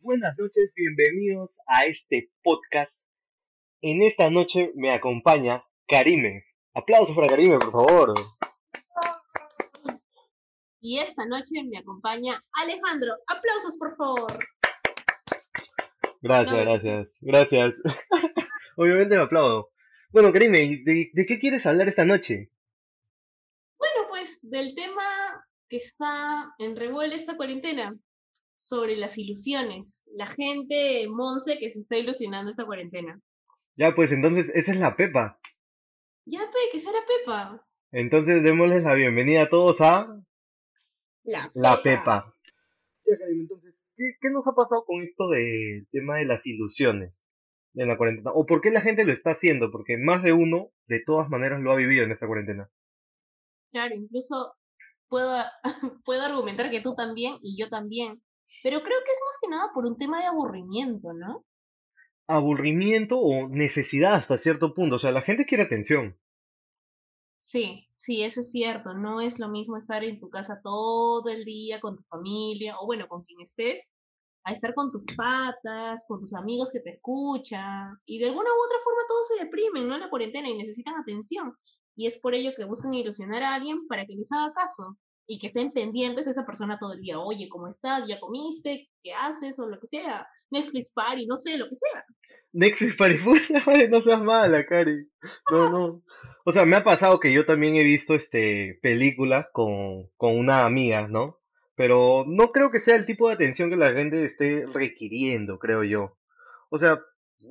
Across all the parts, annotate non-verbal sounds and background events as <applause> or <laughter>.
Buenas noches, bienvenidos a este podcast. En esta noche me acompaña Karime. Aplausos para Karime, por favor. Y esta noche me acompaña Alejandro. Aplausos, por favor. Gracias, No. gracias, gracias. <laughs> Obviamente me aplaudo. Bueno, Karime, ¿de, de qué quieres hablar esta noche? Bueno, pues del tema que está en revuelo esta cuarentena, sobre las ilusiones. La gente Monse que se está ilusionando esta cuarentena. Ya, pues entonces, esa es la Pepa. Ya, pe, que será Pepa. Entonces, démosles la bienvenida a todos a La, La Pepa. Ya, entonces, ¿qué, qué nos ha pasado con esto del tema de las ilusiones en la cuarentena? ¿O por qué la gente lo está haciendo? Porque más de uno, de todas maneras, lo ha vivido en esta cuarentena. Claro, incluso puedo, <laughs> puedo argumentar que tú también y yo también. Pero creo que es más que nada por un tema de aburrimiento, ¿no? Aburrimiento o necesidad hasta cierto punto. O sea, la gente quiere atención. Sí, sí, eso es cierto. No es lo mismo estar en tu casa todo el día con tu familia, o bueno, con quien estés, a estar con tus patas, con tus amigos que te escuchan. Y de alguna u otra forma todos se deprimen, ¿no? En la cuarentena y necesitan atención. Y es por ello que buscan ilusionar a alguien para que les haga caso y que estén pendientes de esa persona todo el día. Oye, ¿cómo estás? ¿Ya comiste? ¿Qué haces? O lo que sea. Netflix Party, no sé, lo que sea. Netflix Parifusa, <laughs> vale, no seas mala, Cari. No, no. O sea, me ha pasado que yo también he visto este películas con, con una amiga, ¿no? Pero no creo que sea el tipo de atención que la gente esté requiriendo, creo yo. O sea,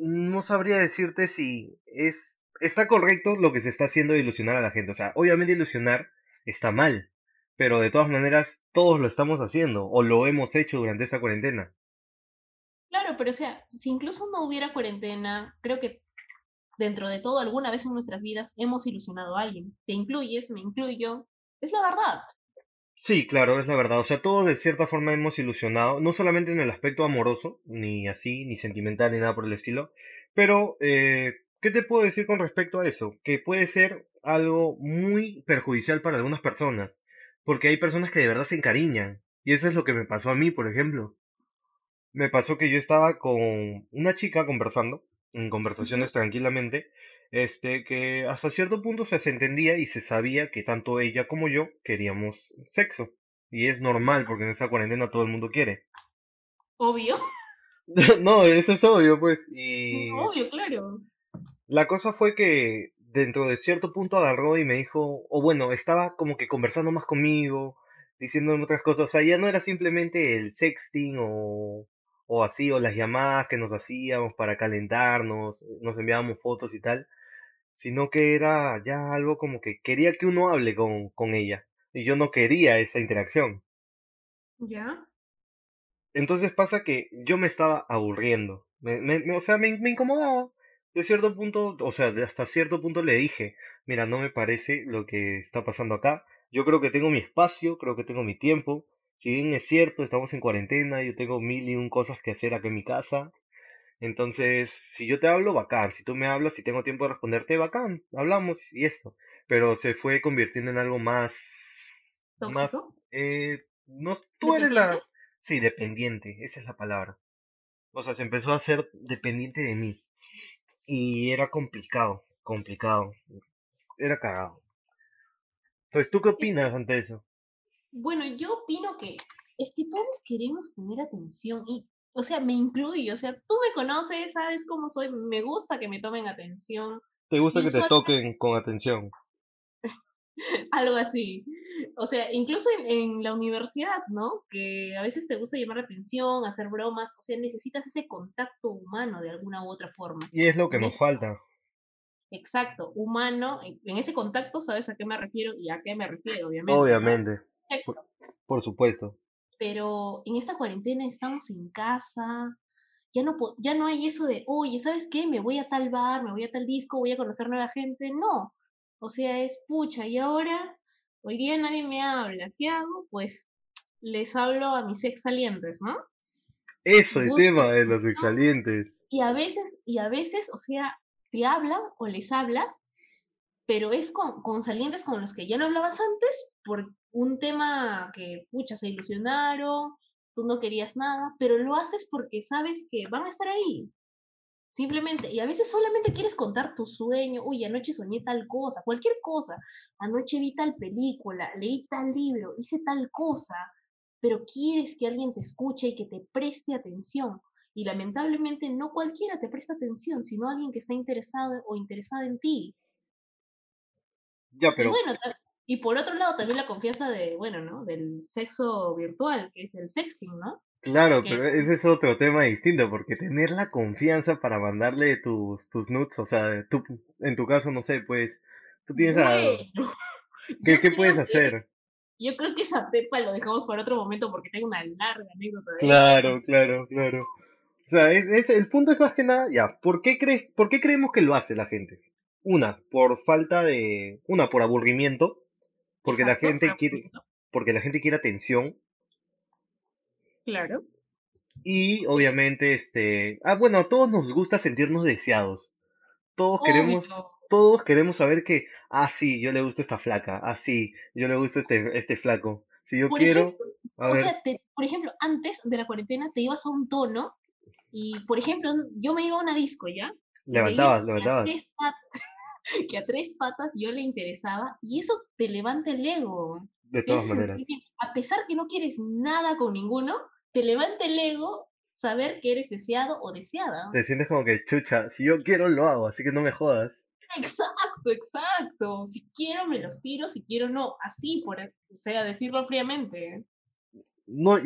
no sabría decirte si es está correcto lo que se está haciendo de ilusionar a la gente. O sea, obviamente ilusionar está mal, pero de todas maneras todos lo estamos haciendo o lo hemos hecho durante esa cuarentena. Claro, pero o sea, si incluso no hubiera cuarentena, creo que dentro de todo, alguna vez en nuestras vidas hemos ilusionado a alguien. Te incluyes, me incluyo. Es la verdad. Sí, claro, es la verdad. O sea, todos de cierta forma hemos ilusionado, no solamente en el aspecto amoroso, ni así, ni sentimental, ni nada por el estilo, pero, eh, ¿qué te puedo decir con respecto a eso? Que puede ser algo muy perjudicial para algunas personas, porque hay personas que de verdad se encariñan, y eso es lo que me pasó a mí, por ejemplo. Me pasó que yo estaba con una chica conversando, en conversaciones tranquilamente, este, que hasta cierto punto se entendía y se sabía que tanto ella como yo queríamos sexo. Y es normal, porque en esa cuarentena todo el mundo quiere. Obvio. <laughs> No, eso es obvio, pues. <laughs> Y Obvio, claro. la cosa fue que dentro de cierto punto agarró y me dijo, o bueno, estaba como que conversando más conmigo, diciéndome otras cosas. O sea, ya no era simplemente el sexting o, o así, o las llamadas que nos hacíamos para calentarnos, nos enviábamos fotos y tal, sino que era ya algo como que quería que uno hable con, con ella. Y yo no quería esa interacción. ¿Ya? Entonces pasa que yo me estaba aburriendo. Me, me- me- o sea, me, me incomodaba. De cierto punto, o sea, de hasta cierto punto le dije, mira, no me parece lo que está pasando acá. Yo creo que tengo mi espacio, creo que tengo mi tiempo. Si bien es cierto, estamos en cuarentena, yo tengo mil y un cosas que hacer acá en mi casa. Entonces, si yo te hablo, bacán. Si tú me hablas y tengo tiempo de responderte, bacán. Hablamos y esto. Pero se fue convirtiendo en algo más, más, eh, no, tú eres la, sí, dependiente, esa es la palabra. O sea, se empezó a hacer dependiente de mí. Y era complicado, complicado. Era cagado. Entonces, ¿tú qué opinas ante eso? Bueno, yo opino que es que todos queremos tener atención y, o sea, me incluyo, o sea, tú me conoces, sabes cómo soy, me gusta que me tomen atención ¿Te gusta y que te toquen con atención? <laughs> algo así. O sea, incluso en, en la universidad, ¿no? Que a veces te gusta llamar la atención, hacer bromas, o sea, necesitas ese contacto humano de alguna u otra forma. Y es lo que nos falta. exacto, humano, en, en ese contacto, ¿sabes a qué me refiero y a qué me refiero, obviamente. Obviamente, por, por supuesto. pero en esta cuarentena estamos en casa, ya no, ya no hay eso de, oye, ¿sabes qué? Me voy a tal bar, me voy a tal disco, voy a conocer nueva gente. No, o sea, es pucha, y ahora, hoy día nadie me habla, ¿qué hago? Pues les hablo a mis ex salientes, ¿no? Eso, el tema de los exalientes. y a veces, y a veces, o sea, te hablan o les hablas, pero es con, con salientes con los que ya no hablabas antes por un tema que, pucha, se ilusionaron, tú no querías nada, pero lo haces porque sabes que van a estar ahí. Simplemente, y a veces solamente quieres contar tu sueño, uy, anoche soñé tal cosa, cualquier cosa, anoche vi tal película, leí tal libro, hice tal cosa, pero quieres que alguien te escuche y que te preste atención. Y lamentablemente no cualquiera te presta atención, sino alguien que está interesado o interesada en ti. Ya, Y pero bueno, ta- y por otro lado también la confianza de, bueno, ¿no? Del sexo virtual, que es el sexting, ¿no? Claro, pero ese es otro tema distinto, porque tener la confianza para mandarle tus, tus nudes, o sea, tú, en tu caso, no sé, pues, tú tienes a... <laughs> ¿Qué, qué puedes que hacer? yo creo que esa pepa lo dejamos para otro momento porque tengo una larga anécdota de eso. Claro, claro, claro. O sea, es, es- el punto es más que nada, ya, ¿por qué crees, por qué creemos que lo hace la gente? Una, por falta de, una, por aburrimiento, porque la gente quiere, porque la gente quiere atención, Claro. y obviamente, este, ah, bueno, a todos nos gusta sentirnos deseados. Todos queremos, todos queremos saber que, ah, sí, yo le gusta esta flaca, ah, sí, yo le gusta este, este flaco. Si yo Por quiero, ejemplo, a o sea, te- por ejemplo, antes de la cuarentena te ibas a un tono y, por ejemplo, yo me iba a una disco, ¿ya? Levantabas, que a levantabas. tres <laughs> que a tres patas yo le interesaba y eso te levanta el ego. De todas maneras. A pesar que no quieres nada con ninguno, te levanta el ego saber que eres deseado o deseada. Te sientes como que, chucha, si yo quiero lo hago, así que no me jodas. Exacto, exacto. Si quiero me los tiro, si quiero no. Así, por, o sea, decirlo fríamente. No,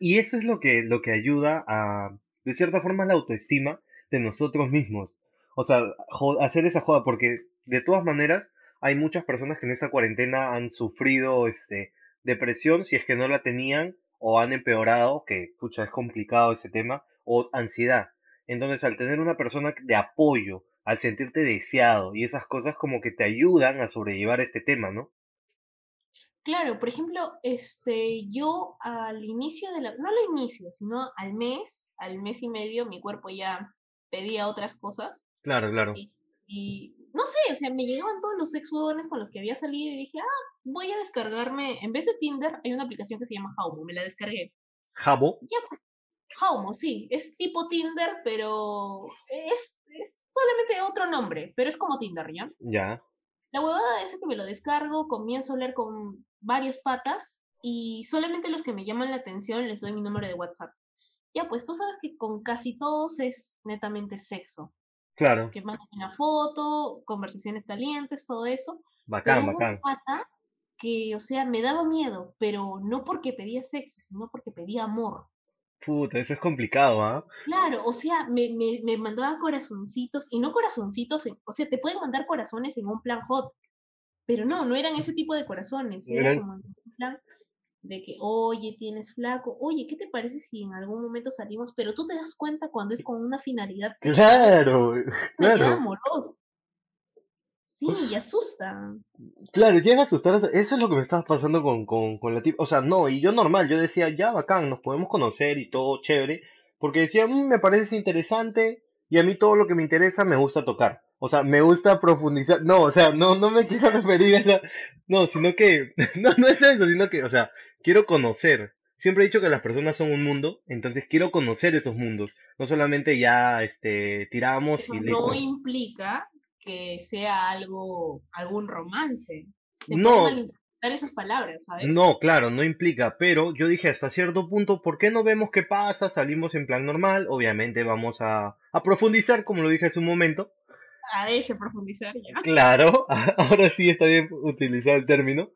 y eso es lo que, lo que ayuda a, de cierta forma, la autoestima de nosotros mismos. O sea, hacer esa joda, porque de todas maneras hay muchas personas que en esta cuarentena han sufrido este, depresión si es que no la tenían o han empeorado, que pucha, es complicado ese tema, o ansiedad. Entonces, al tener una persona de apoyo, al sentirte deseado y esas cosas como que te ayudan a sobrellevar este tema, ¿no? Claro, por ejemplo, este, yo al inicio de la, no al inicio, sino al mes, al mes y medio, mi cuerpo ya pedía otras cosas Claro, claro. y, y no sé, o sea, me llegaban todos los ex huevones con los que había salido y dije, ah, voy a descargarme, en vez de Tinder, hay una aplicación que se llama Haumo, me la descargué. Jabo, Ya, pues, Haumo, sí, es tipo Tinder, pero es, es solamente otro nombre, pero es como Tinder, ¿ya? ya. La huevada es que me lo descargo, comienzo a hablar con varios patas y solamente los que me llaman la atención les doy mi número de WhatsApp. Ya, pues tú sabes que con casi todos es netamente sexo. Claro. Que mandan una foto, conversaciones calientes, todo eso. Pero Bacán, un bacán. pata que, o sea, me daba miedo, pero no porque pedía sexo, sino porque pedía amor. Puta, eso es complicado, ¿ah? Claro, o sea, me, me, me mandaba corazoncitos, y no corazoncitos, en- o sea, te pueden mandar corazones en un plan hot, pero no, no eran ese tipo de corazones, era como en un plan de que, oye, tienes flaco, oye, ¿qué te parece si en algún momento salimos? Pero tú te das cuenta cuando es con una finalidad <laughs> Claro, claro. Sí, y asusta. claro, llega a asustar. Eso es lo que me estaba pasando con, con, con la tipa. O sea, no, y yo normal, yo decía, ya bacán, nos podemos conocer y todo chévere. Porque decía, "Mm, me parece interesante y a mí todo lo que me interesa me gusta tocar. O sea, me gusta profundizar. No, o sea, no, no me quiero <laughs> referir a esa. No, sino que. <laughs> No, no es eso, sino que, o sea, quiero conocer. Siempre he dicho que las personas son un mundo, entonces quiero conocer esos mundos. No solamente ya, este, tiramos Eso y no listo. implica que sea algo, algún romance. Se No. esas palabras, ¿sabes? No, claro, no implica, pero yo dije hasta cierto punto, ¿por qué no vemos qué pasa? Salimos en plan normal, obviamente vamos a, a profundizar, como lo dije hace un momento. A ese profundizar ya. Claro, <laughs> ahora sí está bien utilizar el término.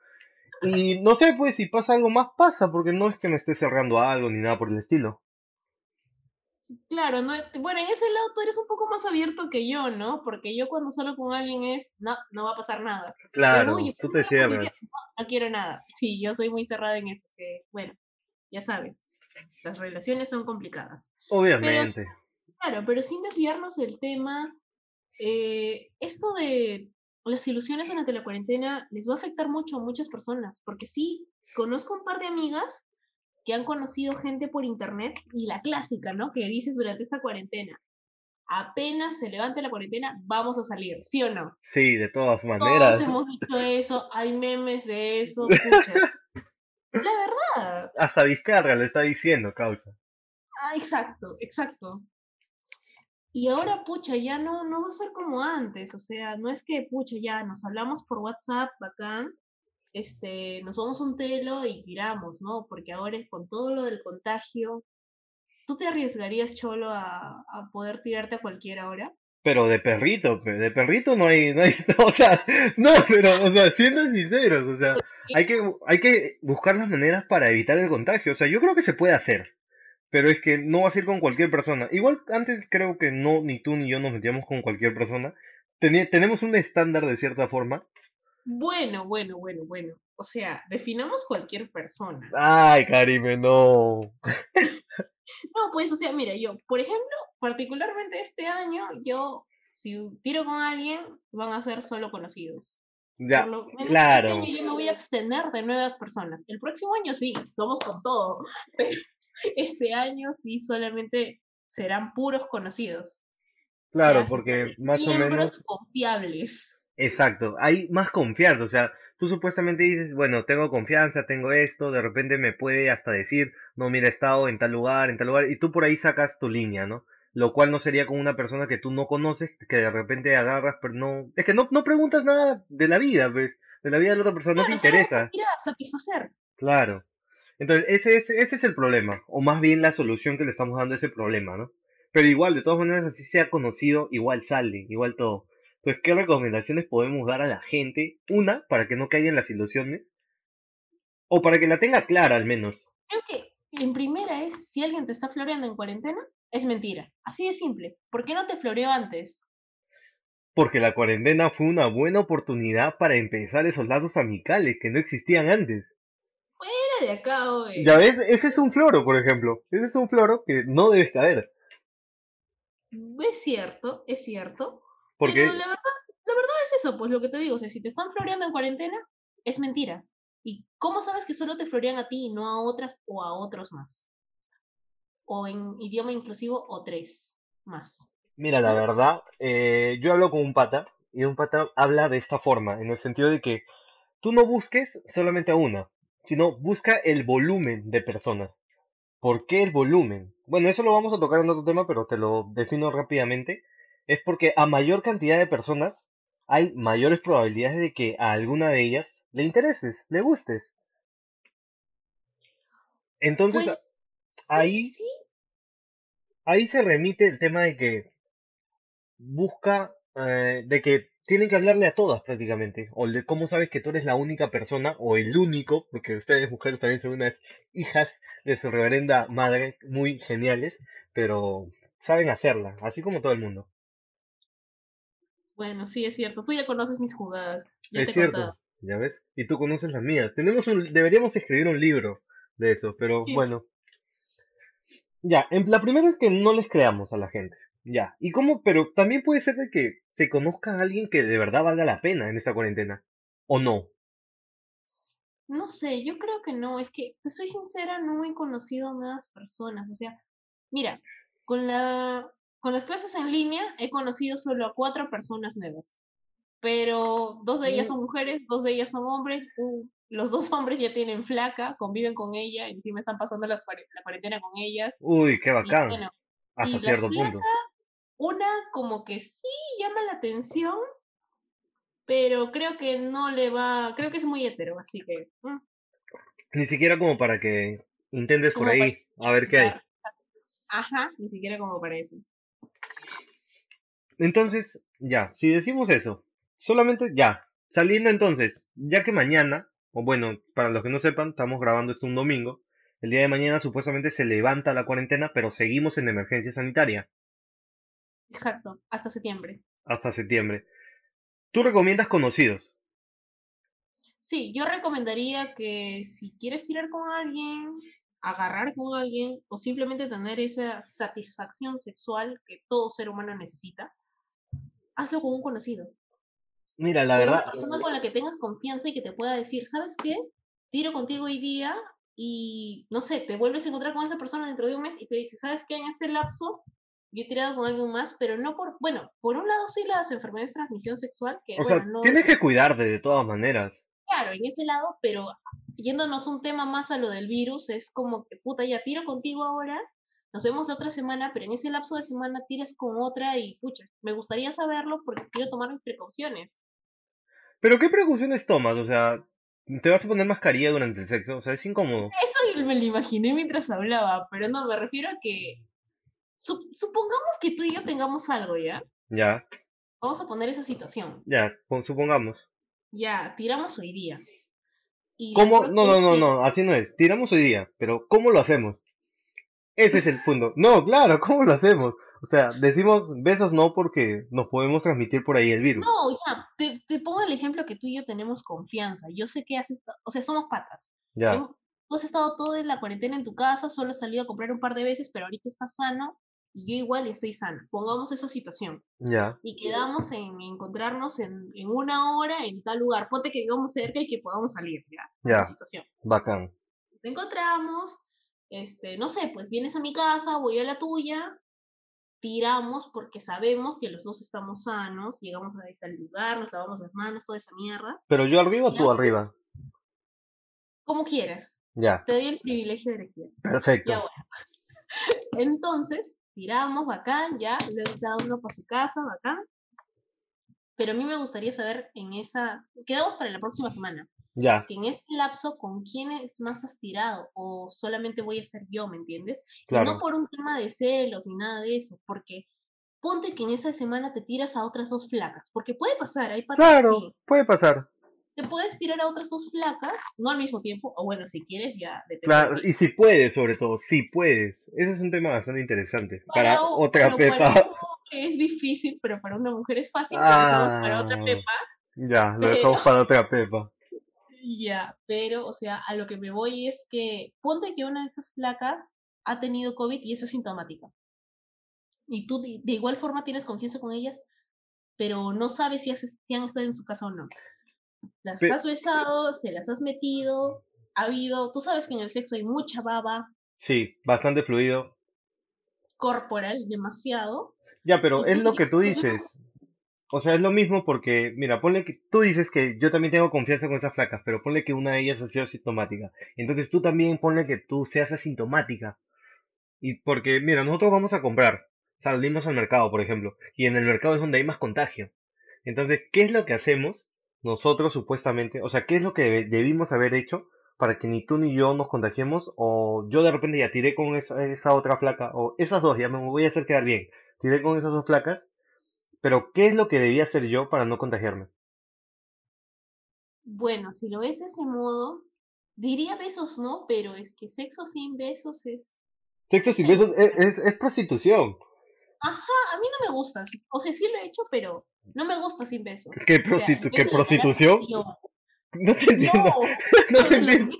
Y no sé, pues si pasa algo más, pasa, porque no es que me esté cerrando a algo ni nada por el estilo. Claro, no, bueno, en ese lado tú eres un poco más abierto que yo, ¿no? Porque yo cuando salgo con alguien es, no, no va a pasar nada. Claro, tú ¿pero te posibilidad? cierras. No, no quiero nada. Sí, yo soy muy cerrada en eso, es que, bueno, ya sabes, las relaciones son complicadas. Obviamente. Claro, pero sin desviarnos del tema, eh, esto de las ilusiones durante la cuarentena les va a afectar mucho a muchas personas, porque sí, conozco un par de amigas que han conocido gente por internet y la clásica, ¿no? Que dices durante esta cuarentena, apenas se levante la cuarentena, vamos a salir, ¿sí o no? Sí, de todas Todos maneras. hemos dicho <laughs> eso, hay memes de eso, pucha. <laughs> La verdad. Hasta Vizcarra le está diciendo, causa. Ah, exacto, exacto. Y ahora, pucha, ya no, no va a ser como antes, o sea, no es que, pucha, ya nos hablamos por WhatsApp, bacán, este, nos vamos un telo y tiramos, ¿no? Porque ahora es con todo lo del contagio, ¿tú te arriesgarías, Cholo, a, a poder tirarte a cualquier hora? Pero de perrito, pe, de perrito no hay, no hay, <laughs> o sea, no, pero, o sea, siendo sinceros, o sea, hay que, hay que buscar las maneras para evitar el contagio, o sea, yo creo que se puede hacer, pero es que no va a ser con cualquier persona. Igual antes creo que no, ni tú ni yo nos metíamos con cualquier persona. Tenemos un estándar de cierta forma. Bueno, bueno, bueno, bueno. O sea, definamos cualquier persona. Ay, Karime, no. <laughs> No, pues, o sea, mira, yo, por ejemplo, particularmente este año, yo, si tiro con alguien, van a ser solo conocidos. Ya, Por lo menos claro. Este año yo me voy a abstener de nuevas personas. El próximo año sí, somos con todo, <laughs> pero <laughs> este año sí solamente serán puros conocidos. O Claro, sea, porque más o menos, confiables. exacto, hay más confianza, o sea, tú supuestamente dices, bueno, tengo confianza, tengo esto, de repente me puede hasta decir, no, mira, he estado en tal lugar, en tal lugar, y tú por ahí sacas tu línea, ¿no? Lo cual no sería con una persona que tú no conoces, que de repente agarras, pero no, es que no, no preguntas nada de la vida, pues, de la vida de la otra persona, no te interesa, ir a satisfacer. claro. Entonces, ese, es ese es el problema, o más bien la solución que le estamos dando a ese problema, ¿no? Pero igual, de todas maneras, así sea conocido, igual sale, igual todo. Entonces, ¿qué recomendaciones podemos dar a la gente? Una, para que no caiga en las ilusiones, o para que la tenga clara al menos. Creo que en primera es, si alguien te está floreando en cuarentena, es mentira. Así de simple. ¿Por qué no te floreó antes? Porque la cuarentena fue una buena oportunidad para empezar esos lazos amicales que no existían antes. De acá, oye. Ya ves, ese es un floro, por ejemplo. Ese es un floro que no debes caer. Es cierto, es cierto. Porque, Pero la verdad, la verdad es eso, pues lo que te digo, o sea, si te están floreando en cuarentena, es mentira. ¿Y cómo sabes que solo te florean a ti y no a otras o a otros más? O en idioma inclusivo, o tres más. mira, la verdad, eh, yo hablo con un pata, y un pata habla de esta forma, en el sentido de que tú no busques solamente a una, sino busca el volumen de personas. ¿Por qué el volumen? Bueno, eso lo vamos a tocar en otro tema, pero te lo defino rápidamente. Es porque a mayor cantidad de personas hay mayores probabilidades de que a alguna de ellas le intereses, le gustes. Entonces Pues sí, ahí, sí, ahí se remite el tema de que busca, eh, de que tienen que hablarle a todas prácticamente, o de cómo sabes que tú eres la única persona, o el único, porque ustedes mujeres también son unas hijas de su reverenda madre muy geniales, pero saben hacerla, así como todo el mundo. bueno, sí, es cierto. Tú ya conoces mis jugadas. Ya Es te cierto, contado. ya ves, y tú conoces las mías. Tenemos un, deberíamos escribir un libro de eso, pero Sí. bueno. Ya, en, la primera es que no les creamos a la gente. Ya, y cómo, pero también puede ser de que se conozca a alguien que de verdad valga la pena en esta cuarentena. ¿O no? No sé, yo creo que no, es que, te soy sincera, no he conocido a nuevas personas, o sea, mira, con la, con las clases en línea he conocido solo a cuatro personas nuevas, pero dos de ellas Mm, son mujeres, dos de ellas son hombres, los dos hombres ya tienen flaca, conviven con ella, encima están pasando las la cuarentena con ellas, Uy, qué y bacán, bueno, hasta y cierto punto. Una como que sí llama la atención, pero creo que no le va, creo que es muy hetero, así que... mm. Ni siquiera como para que intentes por para ahí, a ver qué hay. Ajá, ni siquiera como para eso. Entonces, ya, si decimos eso, solamente ya, saliendo entonces, ya que mañana, o bueno, para los que no sepan, estamos grabando esto un domingo, el día de mañana supuestamente se levanta la cuarentena, pero seguimos en emergencia sanitaria Exacto, hasta septiembre. hasta septiembre. ¿Tú recomiendas conocidos? Sí, yo recomendaría que si quieres tirar con alguien, agarrar con alguien o simplemente tener esa satisfacción sexual que todo ser humano necesita, hazlo con un conocido. Mira, la Pero una verdad, persona con la que tengas confianza y que te pueda decir, ¿sabes qué? Tiro contigo hoy día y, no sé, te vuelves a encontrar con esa persona dentro de un mes y te dice, ¿sabes qué? En este lapso yo he tirado con alguien más, pero no por, bueno, por un lado sí las enfermedades de transmisión sexual, que o sea, bueno, no, tienes que cuidarte de todas maneras. claro, en ese lado, pero yéndonos un tema más a lo del virus, es como que, puta, ya tiro contigo ahora, nos vemos la otra semana, pero en ese lapso de semana tiras con otra y, pucha, me gustaría saberlo porque quiero tomar mis precauciones. Pero ¿qué precauciones tomas? O sea, ¿te vas a poner mascarilla durante el sexo? O sea, es incómodo. Eso me lo imaginé mientras hablaba, pero no, me refiero a que supongamos que tú y yo tengamos algo, ¿ya? Ya. Vamos a poner esa situación. Ya, supongamos. Ya, tiramos hoy día. ¿Cómo? No, no, no, no, así no es. Tiramos hoy día, pero ¿cómo lo hacemos? Ese es el punto. No, claro, ¿cómo lo hacemos? O sea, decimos besos no porque nos podemos transmitir por ahí el virus. No, ya, te, te pongo el ejemplo que tú y yo tenemos confianza. Yo sé que has estado, o sea, somos patas. Ya. Tú has estado todo en la cuarentena en tu casa, solo has salido a comprar un par de veces, pero ahorita estás sano y yo igual estoy sana. Pongamos esa situación. Ya. Y quedamos en encontrarnos en, en, una hora en tal lugar. Ponte que vivamos cerca y que podamos salir, ya. Ya. situación. Bacán. Nos encontramos, este, no sé, pues vienes a mi casa, voy a la tuya, tiramos porque sabemos que los dos estamos sanos, llegamos a ese lugar, nos lavamos las manos, toda esa mierda. ¿Pero yo arriba o tú arriba? Como quieras. Ya. Te doy el privilegio de elegir. Perfecto. Ya bueno. <laughs> Entonces, tiramos, bacán, ya, luego cada uno para su casa, bacán. Pero a mí me gustaría saber en esa, quedamos para la próxima semana. Ya. Que en ese lapso, ¿con quién es más has tirado? O solamente voy a ser yo, ¿me entiendes? Claro. Y no por un tema de celos ni nada de eso, porque ponte que en esa semana te tiras a otras dos flacas, porque puede pasar, hay patas Claro, puede pasar. Te puedes tirar a otras dos flacas, no al mismo tiempo, o bueno, si quieres, ya. Claro, y si puedes, sobre todo, si puedes. Ese es un tema bastante interesante. Para, otra pepa. Para es difícil, pero para una mujer es fácil. Ah, para otra pepa. Ya, lo dejamos para otra pepa. <laughs> Ya, pero, o sea, a lo que me voy es que ponte que una de esas flacas ha tenido COVID y es asintomática. Y tú de, igual forma tienes confianza con ellas, pero no sabes si, si han estado en su casa o no. Las has besado, se las has metido, ha habido, tú sabes que en el sexo hay mucha baba. Sí, bastante fluido. Corporal, demasiado. Ya, pero es lo que tú dices. O sea, es lo mismo porque, mira, ponle que tú dices que yo también tengo confianza con esas flacas, pero ponle que una de ellas ha sido asintomática. Entonces tú también ponle que tú seas asintomática. Y porque, mira, nosotros vamos a comprar. Salimos al mercado, por ejemplo. Y en el mercado es donde hay más contagio. Entonces, ¿qué es lo que hacemos? Nosotros supuestamente, o sea, ¿qué es lo que debimos haber hecho para que ni tú ni yo nos contagiemos? O yo de repente ya tiré con esa, esa otra flaca, o esas dos, ya me voy a hacer quedar bien, tiré con esas dos flacas, pero ¿qué es lo que debía hacer yo para no contagiarme? Bueno, si lo ves de ese modo, diría besos no, pero es que sexo sin besos es... Sexo sin besos es, es, es prostitución. Ajá, a mí no me gusta. O sea, sí lo he hecho, pero no me gusta sin besos. <laughs> ¿Qué, ¿qué prostitución? <laughs> No te entiendo. <laughs> No, no te entiendo.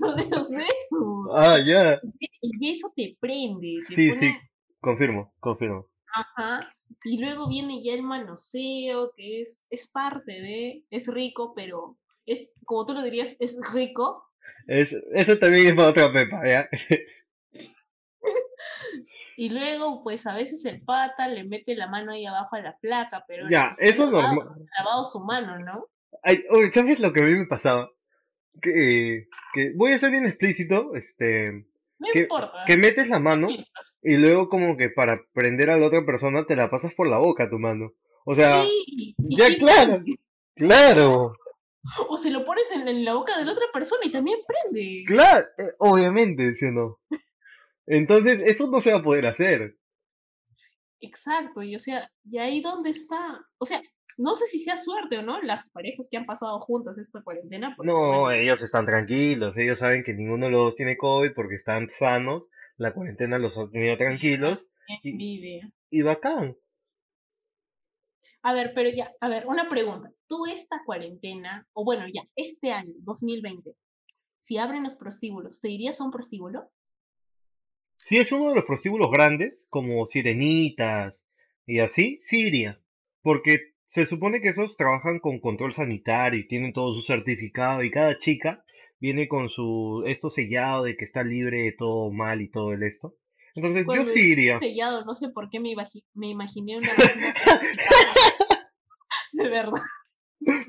No de los besos. Ah, ya. El beso te prende. sí, sí, confirmo, confirmo. Ajá. Y luego viene ya el manoseo, que es, es parte de, es rico, pero es, como tú lo dirías, es rico. Es, eso también es para otra pepa, ¿ya? Y luego, pues a veces el pata le mete la mano ahí abajo a la flaca, pero. Ya, eso es normal. Lavado su mano, ¿no? Ay, oye, ¿sabes lo que a mí me pasaba? Que, que voy a ser bien explícito, este. No que, importa. Que metes la mano y luego, como que para prender a la otra persona, te la pasas por la boca tu mano. O sea, sí, ya, claro, <laughs> claro. O se lo pones en, en, la boca de la otra persona y también prende. Claro, eh, obviamente, ¿sí o no? Entonces, eso no se va a poder hacer. Exacto, y o sea, ¿y ahí dónde está? O sea, no sé si sea suerte o no, las parejas que han pasado juntas esta cuarentena. no, ellos están tranquilos, ellos saben que ninguno de los dos tiene COVID porque están sanos, la cuarentena los ha tenido tranquilos. Y, y bacán. A ver, pero ya, a ver, una pregunta. Tú esta cuarentena, o bueno, ya, este año, 2020, si abren los prostíbulos, ¿te irías a un prostíbulo? Si es uno de los prostíbulos grandes, como Sirenitas y así, sí iría. Porque se supone que esos trabajan con control sanitario y tienen todo su certificado y cada chica viene con su esto sellado de que está libre de todo mal y todo el esto. Entonces yo sí iría. Sellado, no sé por qué me, me imaginé una <laughs> de verdad.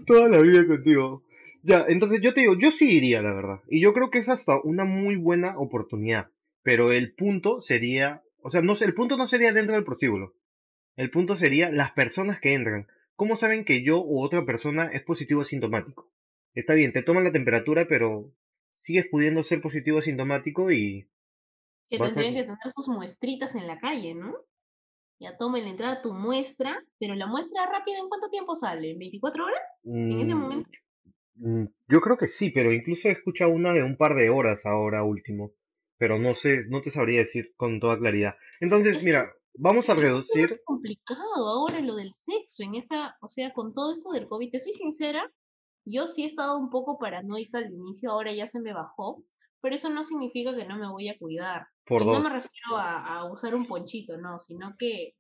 Toda la vida contigo. Ya, entonces yo te digo, yo sí iría, la verdad. Y yo creo que es hasta una muy buena oportunidad. Pero el punto sería, o sea, no el punto no sería dentro del prostíbulo. El punto sería las personas que entran. ¿Cómo saben que yo u otra persona es positivo asintomático? Está bien, te toman la temperatura, pero sigues pudiendo ser positivo asintomático y Que a... tendrían que tener sus muestritas en la calle, ¿no? Ya tomen la entrada tu muestra, pero la muestra rápida, ¿en cuánto tiempo sale? ¿En 24 horas? En ese Mm, momento. mm, yo creo que sí, pero incluso he escuchado una de un par de horas ahora último. Pero no sé, no te sabría decir con toda claridad. Entonces, Es mira, vamos a es reducir. complicado ahora lo del sexo, en esta, o sea, con todo eso del COVID. Te soy sincera, yo sí he estado un poco paranoica al inicio, ahora ya se me bajó, pero eso no significa que no me voy a cuidar. Por Y no me refiero a, a usar un ponchito, no, sino que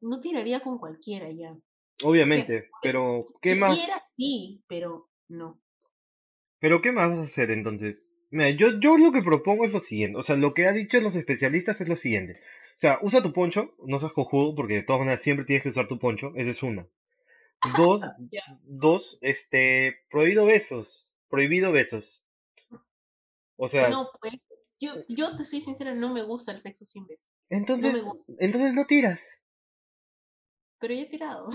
no tiraría con cualquiera ya. O sea, obviamente, pues, pero ¿qué más? quisiera sí, pero no. Pero ¿qué más vas a hacer entonces? Mira, yo, yo lo que propongo es lo siguiente, o sea, lo que han dicho los especialistas es lo siguiente. O sea, usa tu poncho, no seas cojudo, porque de todas maneras siempre tienes que usar tu poncho, esa es una. Dos, Ya. dos, este, prohibido besos, prohibido besos. O sea, No, pues, yo, yo te soy sincera, no me gusta el sexo sin beso. No me entonces, gusta, entonces no tiras. pero ya he tirado.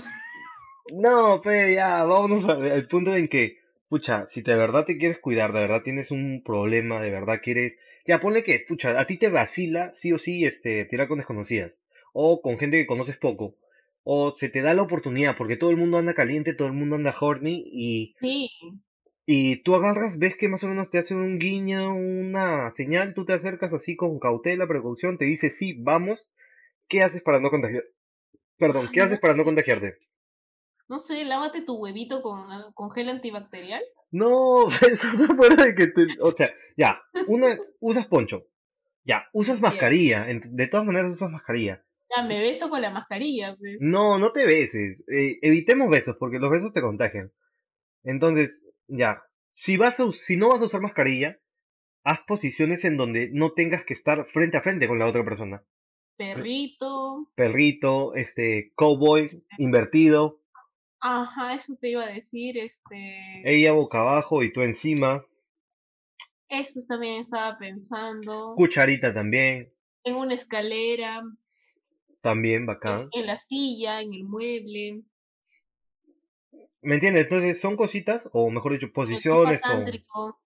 No, pe, ya, vámonos al punto en que, pucha, si de verdad te quieres cuidar, de verdad tienes un problema, de verdad quieres, ya ponle que, pucha, a ti te vacila, sí o sí, este, tirar con desconocidas, o con gente que conoces poco, o se te da la oportunidad, porque todo el mundo anda caliente, todo el mundo anda horny, y, Sí, y tú agarras, ves que más o menos te hacen un guiño, una señal, tú te acercas así con cautela, precaución, te dice sí, vamos, ¿qué haces para no contagiar? Perdón, ¿qué haces para no contagiarte? No sé, lávate tu huevito con, con gel antibacterial. No, <laughs> eso es fuera de que te, o sea, ya, una, usas poncho, ya, usas mascarilla, en- de todas maneras usas mascarilla. ya me beso con la mascarilla, pues. No, no te beses, eh, evitemos besos, porque los besos te contagian. Entonces, ya, si vas a, si no vas a usar mascarilla, haz posiciones en donde no tengas que estar frente a frente con la otra persona. Pe- Perrito. Perrito, este, cowboy, invertido, Ajá, eso te iba a decir, este, ella boca abajo y tú encima, eso también estaba pensando. cucharita también, En una escalera, también bacán. en la silla, en el mueble, ¿Me entiendes? Entonces son cositas, o mejor dicho, posiciones o...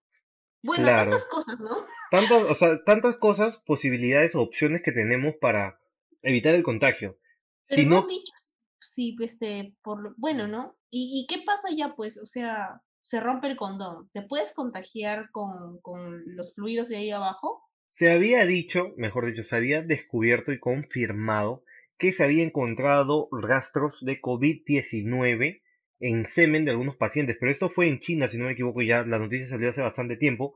Bueno, tantas cosas, ¿no? tantas, o sea, tantas cosas, posibilidades o opciones que tenemos para evitar el contagio. Pero Si no si, este, por lo, bueno, ¿no? ¿Y, y qué pasa ya, pues? O sea, se rompe el condón. ¿Te puedes contagiar con, con los fluidos de ahí abajo? se había dicho, mejor dicho, se había descubierto y confirmado que se había encontrado rastros de COVID-19 en semen de algunos pacientes, pero esto fue en China, si no me equivoco, ya la noticia salió hace bastante tiempo,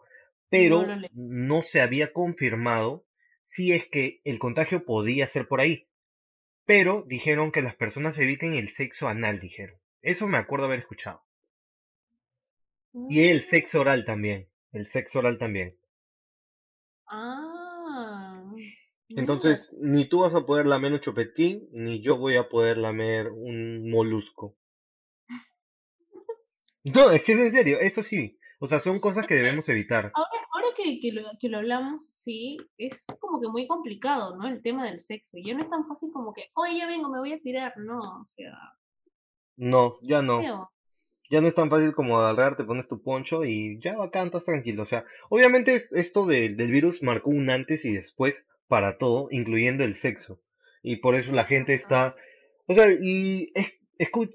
No pero no se había confirmado si es que el contagio podía ser por ahí. Pero dijeron que las personas eviten el sexo anal, dijeron. Eso me acuerdo haber escuchado. Y el Mm, sexo oral también. El sexo oral también. Ah, mira. Entonces, ni tú vas a poder lamer un chupetín, ni yo voy a poder lamer un molusco. <laughs> No, es que es en serio, eso sí. O sea, son cosas que debemos evitar. Ahora que, que lo, que lo hablamos, sí, es como que muy complicado, ¿no? El tema del sexo. Ya no es tan fácil como que, oye, ya vengo, me voy a tirar. No, o sea, No, ya no. Ya no es tan fácil como agarrar, te pones tu poncho y ya bacán, estás tranquilo. O sea, obviamente es- esto de- del virus marcó un antes y después para todo, incluyendo el sexo. Y por eso la gente está... O sea, y es,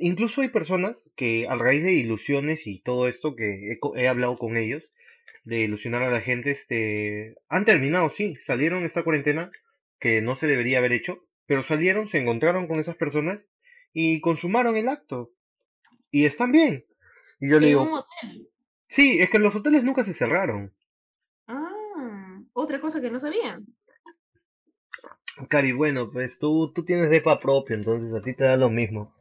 incluso hay personas que a raíz de ilusiones y todo esto que he, he hablado con ellos, de ilusionar a la gente, este, han terminado, sí, salieron esta cuarentena que no se debería haber hecho, pero salieron, se encontraron con esas personas y consumaron el acto. Y están bien. Y yo le En un digo, hotel. sí, es que los hoteles nunca se cerraron. Ah, otra cosa que no sabía. Cari, bueno, pues tú, tú tienes depa propio, entonces a ti te da lo mismo.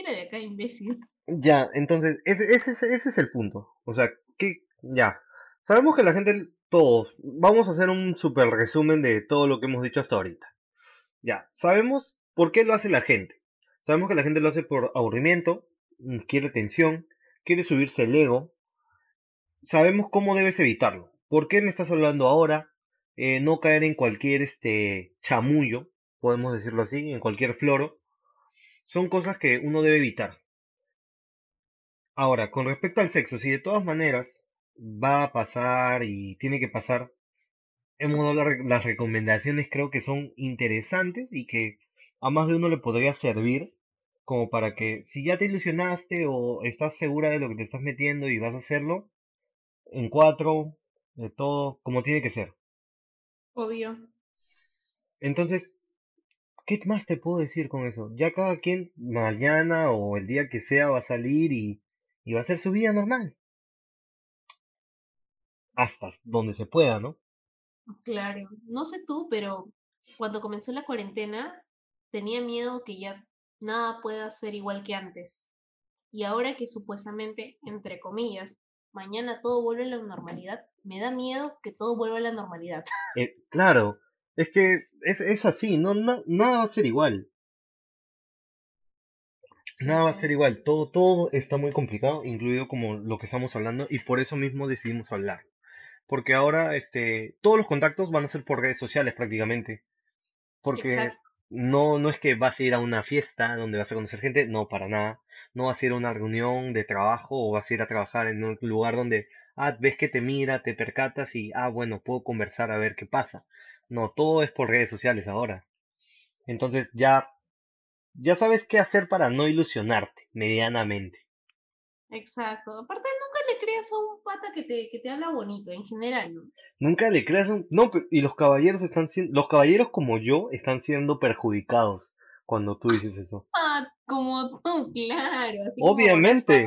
Era de acá, imbécil. Ya, entonces, ese, ese, es- ese es el punto. O sea, que, ya. Sabemos que la gente, todos, vamos a hacer un super resumen de todo lo que hemos dicho hasta ahorita. Ya, sabemos por qué lo hace la gente. Sabemos que la gente lo hace por aburrimiento, mm, quiere tensión, quiere subirse el ego, sabemos cómo debes evitarlo. ¿Por qué me estás hablando ahora? Eh, no caer en cualquier este chamullo, podemos decirlo así, en cualquier floro. Son cosas que uno debe evitar. Ahora, con respecto al sexo, si de todas maneras va a pasar y tiene que pasar, hemos dado las recomendaciones, creo que son interesantes y que a más de uno le podría servir como para que si ya te ilusionaste o estás segura de lo que te estás metiendo y vas a hacerlo, en cuatro, de todo, como tiene que ser. Obvio. Entonces, ¿qué más te puedo decir con eso? Ya cada quien mañana o el día que sea va a salir y, y va a hacer su vida normal. Hasta donde se pueda, ¿no? Claro. No sé tú, pero cuando comenzó la cuarentena tenía miedo que ya nada pueda ser igual que antes. Y ahora que supuestamente, entre comillas, mañana todo vuelve a la normalidad, me da miedo que todo vuelva a la normalidad. Eh, claro, es que es, es así, no, na- nada va a ser igual. Nada va a ser igual, todo, todo está muy complicado, incluido como lo que estamos hablando, y por eso mismo decidimos hablar. Porque ahora, este, todos los contactos van a ser por redes sociales prácticamente. Porque Exacto. no, no es que vas a ir a una fiesta donde vas a conocer gente, no, para nada. No vas a ir a una reunión de trabajo o vas a ir a trabajar en un lugar donde, ah, ves que te mira, te percatas y, ah, bueno, puedo conversar a ver qué pasa. No, todo es por redes sociales ahora. Entonces ya, ya sabes qué hacer para no ilusionarte medianamente. Exacto. Aparte, creas a un pata que te, que te habla bonito, en general, ¿no? Nunca le creas un... No, pero- y los caballeros están siendo... Los caballeros como yo están siendo perjudicados cuando tú dices eso. <laughs> Ah, como tú, claro. Así como Obviamente.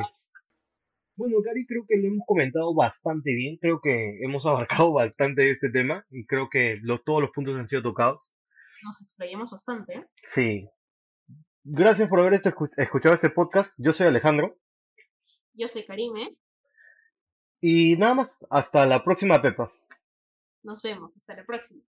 Bueno, Cari, creo que lo hemos comentado bastante bien. Creo que hemos <laughs> abarcado bastante este tema y creo que lo- todos los puntos han sido tocados. nos explayamos bastante, ¿eh? Sí. Gracias por haber este- escuchado este podcast. Yo soy Alejandro. Yo soy Karime. Y nada más. Hasta la próxima, Pepa. Nos vemos. Hasta la próxima.